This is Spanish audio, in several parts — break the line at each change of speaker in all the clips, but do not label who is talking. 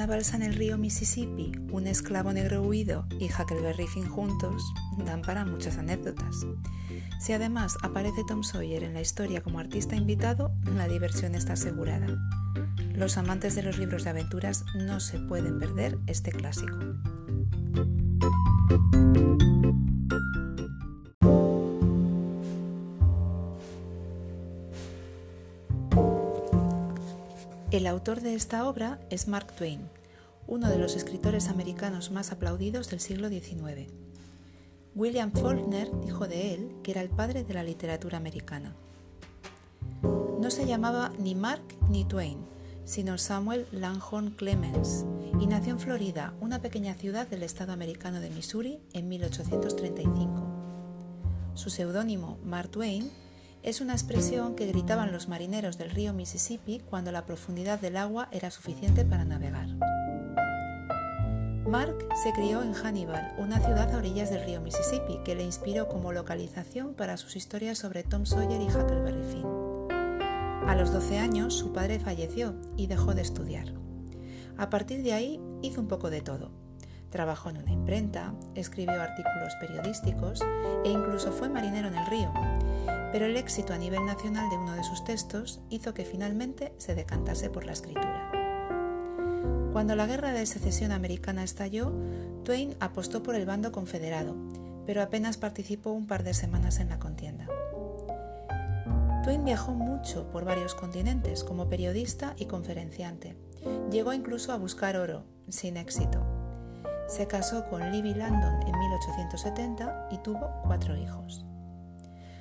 una balsa en el río Mississippi, un esclavo negro huido y Huckleberry Finn juntos dan para muchas anécdotas. Si además aparece Tom Sawyer en la historia como artista invitado, la diversión está asegurada. Los amantes de los libros de aventuras no se pueden perder este clásico. El autor de esta obra es Mark Twain, uno de los escritores americanos más aplaudidos del siglo XIX. William Faulkner dijo de él que era el padre de la literatura americana. No se llamaba ni Mark ni Twain, sino Samuel Langhorne Clemens, y nació en Florida, una pequeña ciudad del estado americano de Missouri, en 1835. Su seudónimo, Mark Twain, es una expresión que gritaban los marineros del río Mississippi cuando la profundidad del agua era suficiente para navegar. Mark se crió en Hannibal, una ciudad a orillas del río Mississippi, que le inspiró como localización para sus historias sobre Tom Sawyer y Huckleberry Finn. A los 12 años su padre falleció y dejó de estudiar. A partir de ahí hizo un poco de todo. Trabajó en una imprenta, escribió artículos periodísticos e incluso fue marinero en el río, pero el éxito a nivel nacional de uno de sus textos hizo que finalmente se decantase por la escritura. Cuando la guerra de secesión americana estalló, Twain apostó por el bando confederado, pero apenas participó un par de semanas en la contienda. Twain viajó mucho por varios continentes como periodista y conferenciante. Llegó incluso a buscar oro, sin éxito. Se casó con Livy Landon en 1870 y tuvo cuatro hijos.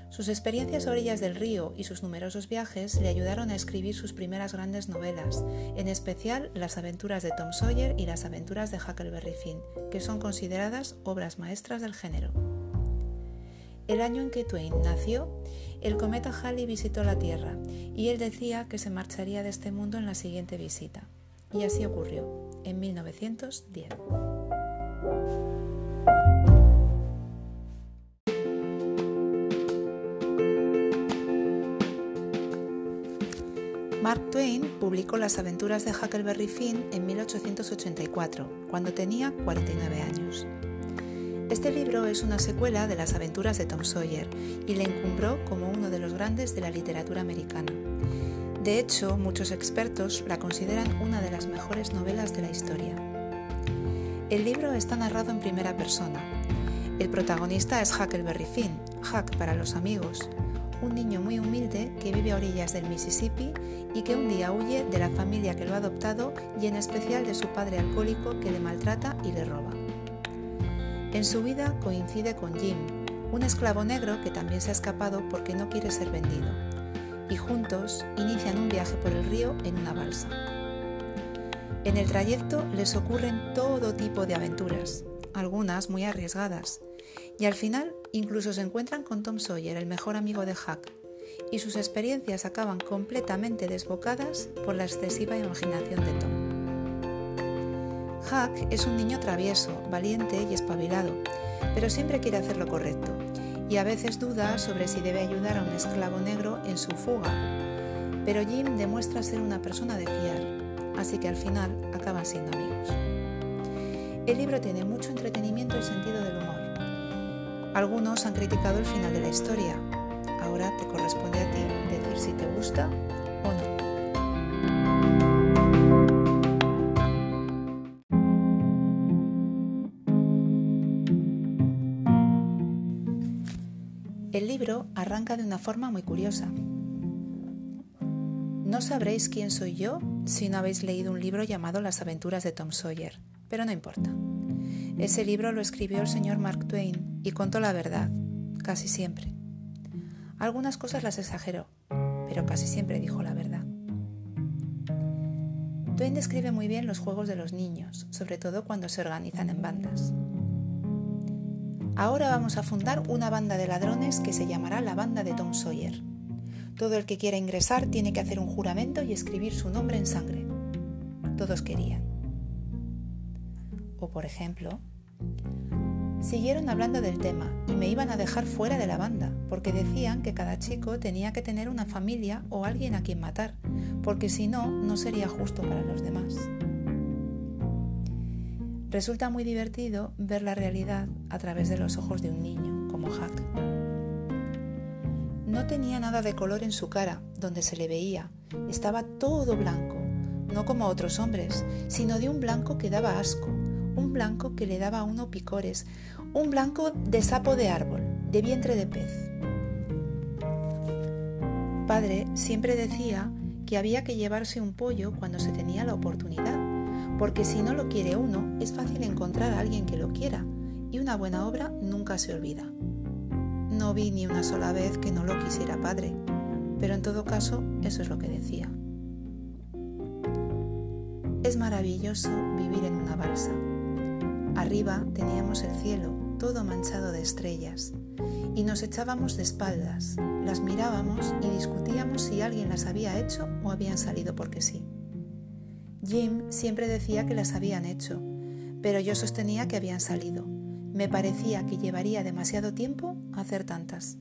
Sus experiencias a orillas del río y sus numerosos viajes le ayudaron a escribir sus primeras grandes novelas, en especial Las aventuras de Tom Sawyer y Las aventuras de Huckleberry Finn, que son consideradas obras maestras del género. El año en que Twain nació, el cometa Halley visitó la Tierra y él decía que se marcharía de este mundo en la siguiente visita. Y así ocurrió, en 1910. Mark Twain publicó Las aventuras de Huckleberry Finn en 1884, cuando tenía 49 años. Este libro es una secuela de las aventuras de Tom Sawyer y le encumbró como uno de los grandes de la literatura americana. De hecho, muchos expertos la consideran una de las mejores novelas de la historia. El libro está narrado en primera persona. El protagonista es Huckleberry Finn, Huck para los amigos, un niño muy humilde que vive a orillas del Mississippi y que un día huye de la familia que lo ha adoptado y en especial de su padre alcohólico que le maltrata y le roba. En su vida coincide con Jim, un esclavo negro que también se ha escapado porque no quiere ser vendido, y juntos inician un viaje por el río en una balsa. En el trayecto les ocurren todo tipo de aventuras, algunas muy arriesgadas, y al final incluso se encuentran con Tom Sawyer, el mejor amigo de Huck, y sus experiencias acaban completamente desbocadas por la excesiva imaginación de Tom. Huck es un niño travieso, valiente y espabilado, pero siempre quiere hacer lo correcto, y a veces duda sobre si debe ayudar a un esclavo negro en su fuga. Pero Jim demuestra ser una persona de fiar, así que al final acaban siendo amigos. El libro tiene mucho entretenimiento y sentido del humor. Algunos han criticado el final de la historia, ahora te corresponde a ti decir si te gusta o no. El libro arranca de una forma muy curiosa. No sabréis quién soy yo si no habéis leído un libro llamado Las aventuras de Tom Sawyer, pero no importa. Ese libro lo escribió el señor Mark Twain y contó la verdad, casi siempre. Algunas cosas las exageró, pero casi siempre dijo la verdad. Twain describe muy bien los juegos de los niños, sobre todo cuando se organizan en bandas. Ahora vamos a fundar una banda de ladrones que se llamará la banda de Tom Sawyer. Todo el que quiera ingresar tiene que hacer un juramento y escribir su nombre en sangre. Todos querían. O por ejemplo, Siguieron hablando del tema y me iban a dejar fuera de la banda, porque decían que cada chico tenía que tener una familia o alguien a quien matar, porque si no, no sería justo para los demás. Resulta muy divertido ver la realidad a través de los ojos de un niño, como Hack. No tenía nada de color en su cara, donde se le veía. Estaba todo blanco, no como otros hombres, sino de un blanco que daba asco, un blanco que le daba a uno picores, un blanco de sapo de árbol, de vientre de pez. Padre siempre decía que había que llevarse un pollo cuando se tenía la oportunidad porque si no lo quiere uno, es fácil encontrar a alguien que lo quiera, y una buena obra nunca se olvida. No vi ni una sola vez que no lo quisiera padre, pero en todo caso eso es lo que decía. Es maravilloso vivir en una balsa. Arriba teníamos el cielo, todo manchado de estrellas, y nos echábamos de espaldas, las mirábamos y discutíamos si alguien las había hecho o habían salido porque sí. Jim siempre decía que las habían hecho, pero yo sostenía que habían salido. Me parecía que llevaría demasiado tiempo hacer tantas.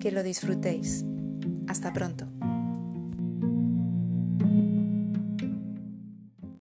Que lo disfrutéis. Hasta pronto.